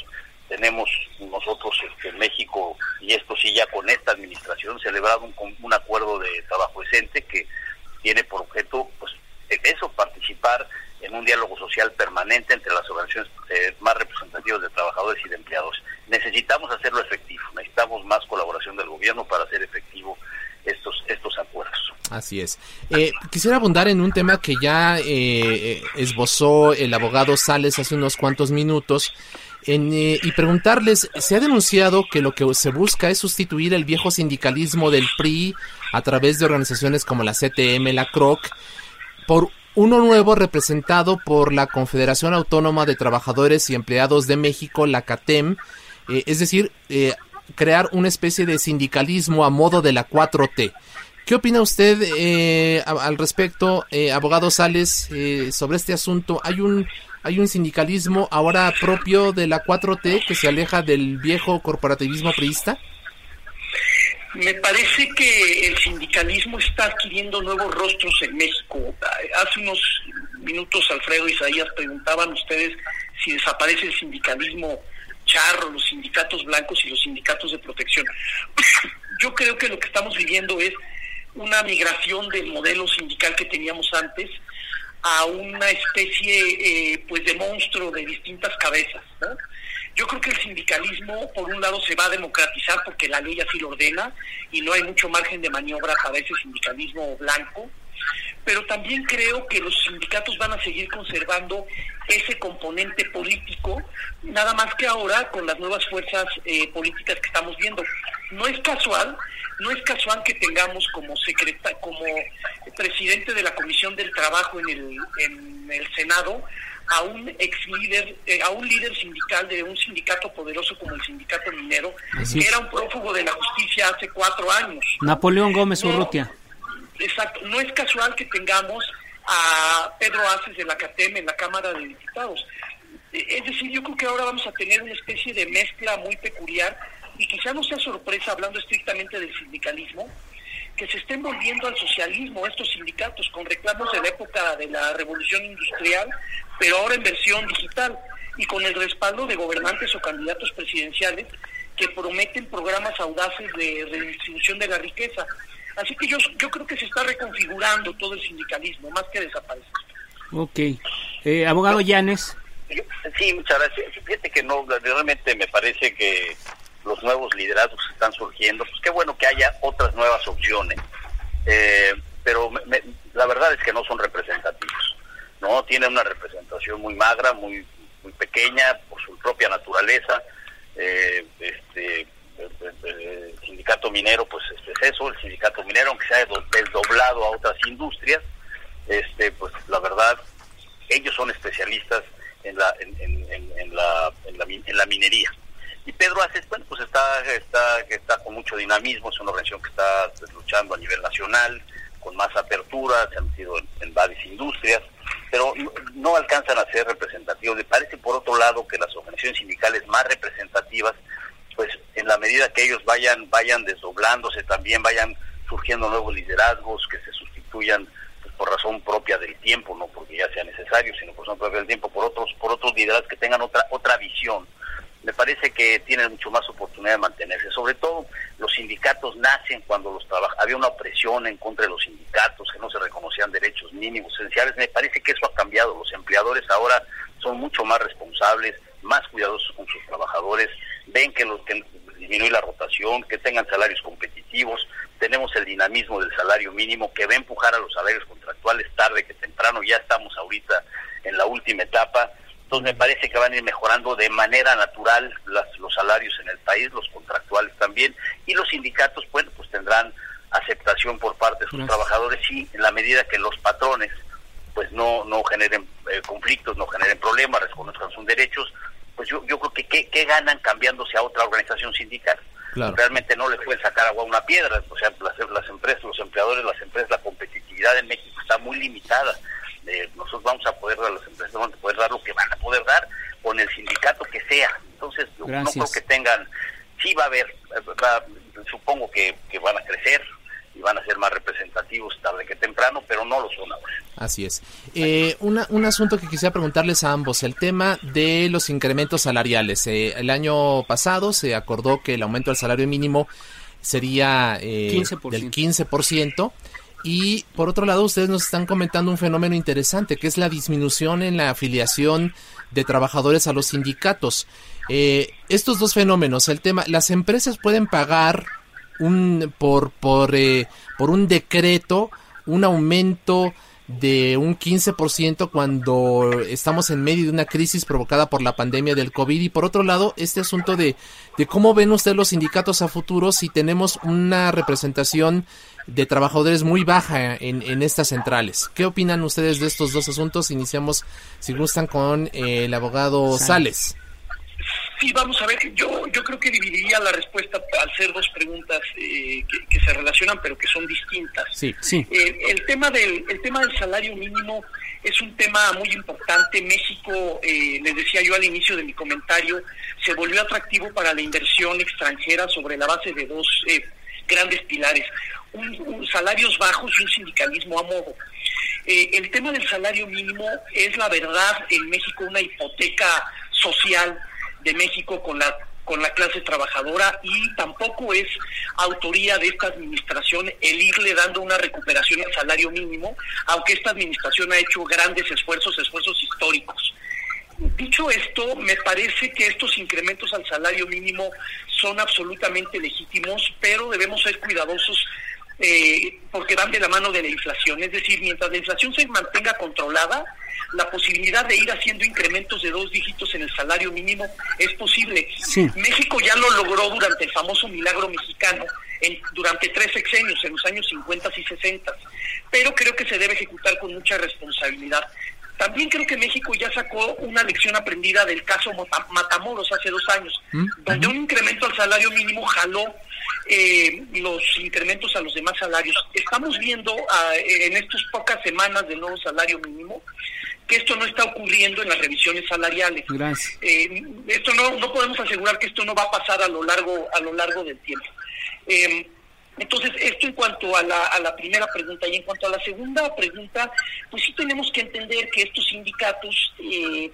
Tenemos nosotros este, en México, y esto sí ya con esta administración, celebrado un, un acuerdo de trabajo decente que tiene por objeto pues eso, participar un diálogo social permanente entre las organizaciones eh, más representativas de trabajadores y de empleadores. Necesitamos hacerlo efectivo, necesitamos más colaboración del gobierno para hacer efectivo estos, estos acuerdos. Así es. Eh, quisiera abundar en un tema que ya eh, esbozó el abogado Sales hace unos cuantos minutos. y preguntarles, se ha denunciado que lo que se busca es sustituir el viejo sindicalismo del PRI a través de organizaciones como la CTM, la CROC, por uno nuevo representado por la Confederación Autónoma de Trabajadores y Empleados de México, la CATEM, eh, es decir, eh, crear una especie de sindicalismo a modo de la 4T. ¿Qué opina usted eh, al respecto, abogado Sales, sobre este asunto? ¿Hay un, ¿Hay un sindicalismo ahora propio de la 4T que se aleja del viejo corporativismo priista? Me parece que el sindicalismo está adquiriendo nuevos rostros en México. Hace unos minutos, Alfredo Isaías, preguntaban ustedes si desaparece el sindicalismo charro, los sindicatos blancos y los sindicatos de protección. Yo creo que lo que estamos viviendo es una migración del modelo sindical que teníamos antes a una especie eh, pues de monstruo de distintas cabezas. Yo creo que el sindicalismo, por un lado, se va a democratizar porque la ley así lo ordena y no hay mucho margen de maniobra para ese sindicalismo blanco pero también creo que los sindicatos van a seguir conservando ese componente político, nada más que ahora con las nuevas fuerzas eh, políticas que estamos viendo. No es casual, no es casual que tengamos como secreta, como presidente de la Comisión del Trabajo en el, en el Senado a un ex líder, eh, a un líder sindical de un sindicato poderoso como el sindicato minero, que era un prófugo de la justicia hace cuatro años. Napoleón Gómez Urrutia. Exacto, no es casual que tengamos a Pedro Aces de la CATEM en la Cámara de Diputados. E, es decir, yo creo que ahora vamos a tener una especie de mezcla muy peculiar y quizá no sea sorpresa, hablando estrictamente del sindicalismo, que se estén volviendo al socialismo estos sindicatos con reclamos de la época de la revolución industrial, pero ahora en versión digital y con el respaldo de gobernantes o candidatos presidenciales que prometen programas audaces de redistribución de la riqueza. Así que yo, yo creo que se está reconfigurando todo el sindicalismo, más que desaparecer. Ok. Eh, abogado Llanes. Sí, muchas gracias. Fíjate que no, realmente me parece que los nuevos liderazgos están surgiendo, pues qué bueno que haya otras nuevas opciones, eh, pero la verdad es que no son representativos, ¿no? Tienen una representación muy magra, muy, muy pequeña por su propia naturaleza, eh, este, el, sindicato minero pues este, es eso, el sindicato minero aunque se haya desdoblado a otras industrias, este pues la verdad ellos son especialistas en la en, la, en la, minería. Y Pedro Aces, bueno, pues está, está, está con mucho dinamismo, es una organización que está luchando a nivel nacional, con más apertura, se han metido en, varias industrias, pero no, no, alcanzan a ser representativos. Me parece, por otro lado, que las organizaciones sindicales más representativas pues en la medida que ellos vayan vayan desdoblándose también vayan surgiendo nuevos liderazgos que se sustituyan pues, por razón propia del tiempo no porque ya sea necesario sino por razón propia del tiempo por otros por otros liderazgos que tengan otra otra visión me parece que tienen mucho más oportunidad de mantenerse. Sobre todo los sindicatos nacen cuando los había una opresión en contra de los sindicatos que no se reconocían derechos mínimos esenciales. Me parece que eso ha cambiado. Los empleadores ahora son mucho más responsables más cuidadosos con sus trabajadores. Ven que los que disminuye la rotación, que tengan salarios competitivos, tenemos el dinamismo del salario mínimo que va a empujar a los salarios contractuales tarde que temprano, ya estamos ahorita en la última etapa, entonces me parece que van a ir mejorando de manera natural las, los salarios en el país, los contractuales también, y los sindicatos, bueno, pues tendrán aceptación por parte de sus trabajadores y en la medida que los patrones pues no, no generen eh, conflictos, no generen problemas, reconozcan sus derechos, pues yo, yo creo que ¿qué, ganan cambiándose a otra organización sindical? Realmente no les pueden sacar agua a una piedra, o sea, las, empresas, los empleadores, las empresas, la competitividad en México está muy limitada. Eh, nosotros vamos a poder dar a las empresas, vamos a poder dar lo que van a poder dar con el sindicato que sea. Entonces, no creo que tengan, sí va a haber, supongo que, que van a crecer, y van a ser más representativos tarde que temprano, pero no lo son ahora. Así es. Eh, un asunto que quisiera preguntarles a ambos, el tema de los incrementos salariales. Eh, el año pasado se acordó que el aumento del salario mínimo sería eh, 15%. del 15%. Y por otro lado, ustedes nos están comentando un fenómeno interesante, que es la disminución en la afiliación de trabajadores a los sindicatos. Eh, estos dos fenómenos, el tema, las empresas pueden pagar un por por eh, por un decreto un aumento de un 15% cuando estamos en medio de una crisis provocada por la pandemia del COVID y por otro lado este asunto de, de cómo ven ustedes los sindicatos a futuro si tenemos una representación de trabajadores muy baja en, en estas centrales. ¿Qué opinan ustedes de estos dos asuntos? Iniciamos, si gustan, con eh, el abogado Sales. Sí, vamos a ver, yo, yo creo que dividiría la respuesta al ser dos preguntas eh, que, se relacionan pero que son distintas. Sí, sí. Eh, el, tema del, el tema del salario mínimo es un tema muy importante. México, eh, les decía yo al inicio de mi comentario, se volvió atractivo para la inversión extranjera sobre la base de dos grandes pilares. Un, salarios bajos y un sindicalismo a modo. Eh, el tema del salario mínimo es la verdad en México una hipoteca social de México con la con la clase trabajadora y tampoco es autoría de esta administración el irle dando una recuperación al salario mínimo, aunque esta administración ha hecho grandes esfuerzos, esfuerzos históricos. Dicho esto, me parece que estos incrementos al salario mínimo son absolutamente legítimos, pero debemos ser cuidadosos eh, porque van de la mano de la inflación. Es decir, mientras la inflación se mantenga controlada, la posibilidad de ir haciendo incrementos de dos dígitos en el salario mínimo es posible. México ya lo logró durante el famoso milagro mexicano, en, durante tres sexenios, en los años 50 y 60, pero creo que se debe ejecutar con mucha responsabilidad. También creo que México ya sacó una lección aprendida del caso Matamoros hace dos años, ¿Mm? donde un incremento al salario mínimo jaló eh, los incrementos a los demás salarios. Estamos viendo ah, en estas pocas semanas del nuevo salario mínimo que esto no está ocurriendo en las revisiones salariales. Eh, esto no, no podemos asegurar que esto no va a pasar a lo largo a lo largo del tiempo. Eh, entonces, esto en cuanto a la, a la primera pregunta. Y en cuanto a la segunda pregunta, pues sí tenemos que entender que estos sindicatos eh,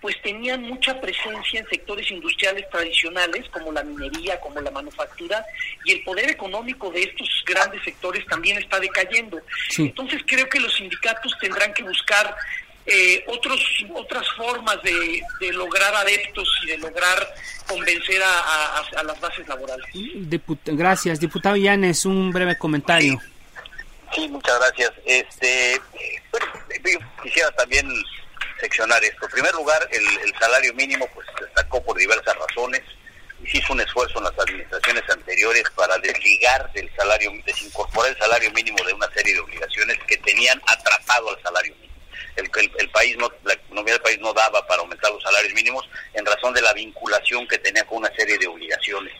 pues tenían mucha presencia en sectores industriales tradicionales como la minería, como la manufactura, y el poder económico de estos grandes sectores también está decayendo. Entonces creo que los sindicatos tendrán que buscar eh, otros, otras formas de, lograr adeptos y de lograr convencer a, las bases laborales. gracias. Diputado Llanes, un breve comentario. Sí, muchas gracias. Este, quisiera también seccionar esto. En primer lugar, el, el salario mínimo pues destacó por diversas razones. Se hizo un esfuerzo en las administraciones anteriores para desligar del salario, desincorporar el salario mínimo de una serie de obligaciones que tenían atrapado al salario mínimo el, el, país no, la economía del país no daba para aumentar los salarios mínimos en razón de la vinculación que tenía con una serie de obligaciones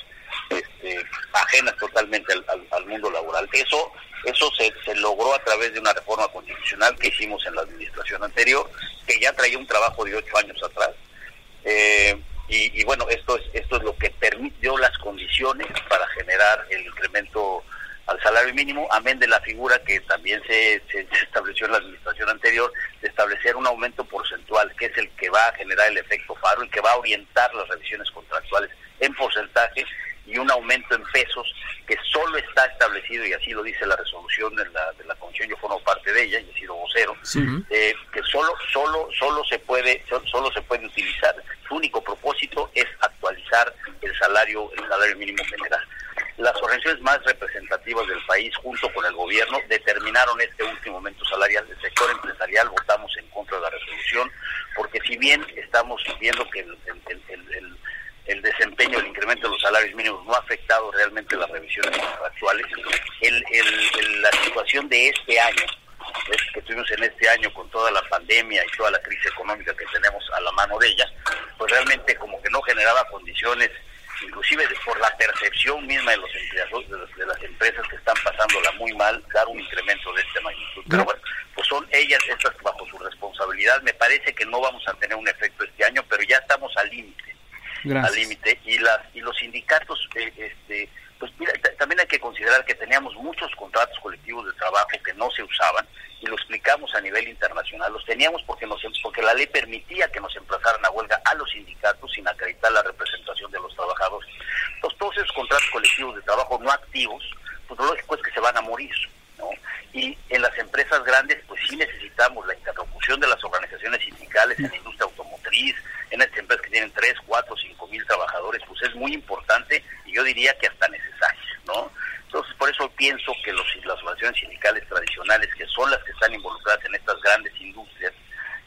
este, ajenas totalmente al, mundo laboral. Eso eso se, se logró a través de una reforma constitucional que hicimos en la administración anterior, que ya traía un trabajo de ocho años atrás. Eh, y, y, bueno, esto es, esto es lo que permitió las condiciones para generar el incremento al salario mínimo, amén de la figura que también se, se, estableció en la administración anterior, de establecer un aumento porcentual, que es el que va a generar el efecto faro, el que va a orientar las revisiones contractuales en porcentaje y un aumento en pesos que solo está establecido, y así lo dice la resolución de la, de la comisión, yo formo parte de ella y he sido vocero, eh, que solo, solo, solo se puede, solo se puede utilizar, su único propósito es actualizar el salario, el salario mínimo general. Las organizaciones más representativas del país, junto con el gobierno, determinaron este último aumento salarial. Del sector empresarial. Votamos en contra de la resolución, porque si bien estamos viendo que el, desempeño, el incremento de los salarios mínimos no ha afectado realmente las revisiones actuales, la situación de este año, que tuvimos en este año con toda la pandemia y toda la crisis económica que tenemos a la mano de ella, pues realmente como que no generaba condiciones inclusive por la percepción misma de los empleados, de, las empresas que están pasándola muy mal, dar un incremento de esta magnitud. Pero bueno, pues son ellas estas bajo su responsabilidad. Me parece que no vamos a tener un efecto este año, pero ya estamos al límite. Al límite. Y, las, y los sindicatos, eh, este, pues mira, también hay que considerar que teníamos muchos contratos colectivos de trabajo que no se usaban y lo explicamos a nivel internacional. Los teníamos porque nos porque la ley permitía que nos emplazaran a huelga a los sindicatos sin acreditar la representación de los trabajadores. Entonces, todos esos contratos colectivos de trabajo no activos, pues lo lógico es que se van a morir. ¿no? Y en las empresas grandes, pues sí necesitamos la interlocución de las organizaciones sindicales en la industria automotriz, en estas empresas que tienen 3, 4, 5 mil trabajadores, pues es muy importante y yo diría que hasta necesario, ¿no? Entonces, por eso pienso que los, las organizaciones sindicales tradicionales, que son las que están involucradas en estas grandes industrias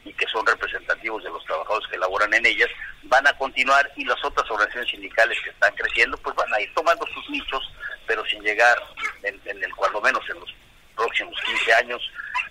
y que son representativos de los trabajadores que laboran en ellas, van a continuar y las otras organizaciones sindicales que están creciendo, pues van a ir tomando sus nichos, pero sin llegar, en, el cuando menos en los próximos 15 años,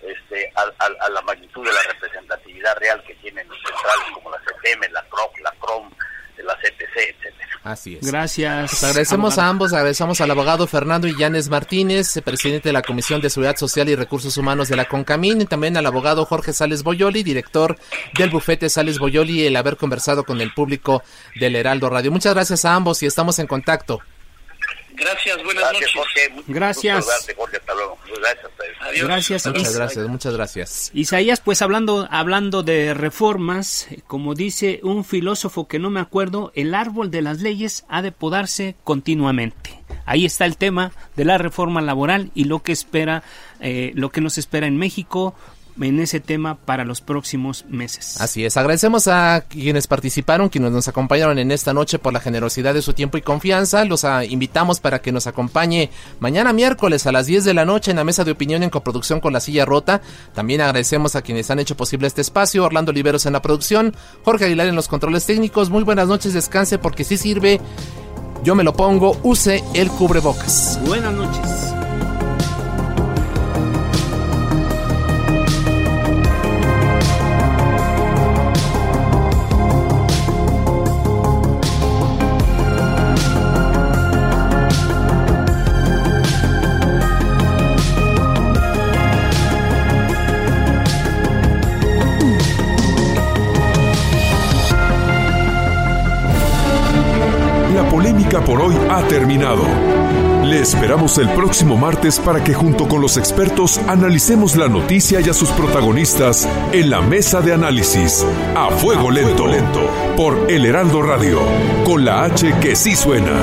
este, a, la magnitud de la representatividad real que tienen los centrales como la CPM, la CROC, la CROM, la CTC, etcétera. Así es. Gracias. Pues agradecemos a ambos, agradecemos al abogado Fernando Illanes Martínez, presidente de la Comisión de Seguridad Social y Recursos Humanos de la CONCAMIN, y también al abogado Jorge Sales Boyoli, director del bufete Sales Boyoli, el haber conversado con el público del Heraldo Radio. Muchas gracias a ambos y estamos en contacto. Gracias, buenas Gracias, noches. Jorge. Gracias. Saludarte, Jorge, hasta luego. Gracias a ustedes. Adiós. Gracias. Muchas Is- gracias, muchas gracias. Isaías, pues hablando, hablando de reformas, como dice un filósofo que no me acuerdo, el árbol de las leyes ha de podarse continuamente. Ahí está el tema de la reforma laboral y lo que espera, eh, lo que nos espera en México en ese tema para los próximos meses. Así es, agradecemos a quienes participaron, quienes nos acompañaron en esta noche por la generosidad de su tiempo y confianza. Los ah, invitamos para que nos acompañe mañana miércoles a las 10 de la noche en la mesa de opinión en coproducción con La Silla Rota. También agradecemos a quienes han hecho posible este espacio, Orlando Oliveros en la producción, Jorge Aguilar en los controles técnicos. Muy buenas noches, descanse porque si sirve. Yo me lo pongo, use el cubrebocas. Buenas noches. Esperamos el próximo martes para que junto con los expertos analicemos la noticia y a sus protagonistas en la mesa de análisis a fuego lento, lento por El Heraldo Radio, con la H que sí suena.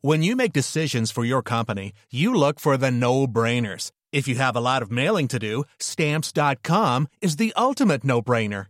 When you make decisions for your company, you look for the no brainers. If you have a lot of mailing to do, stamps.com is the ultimate no brainer.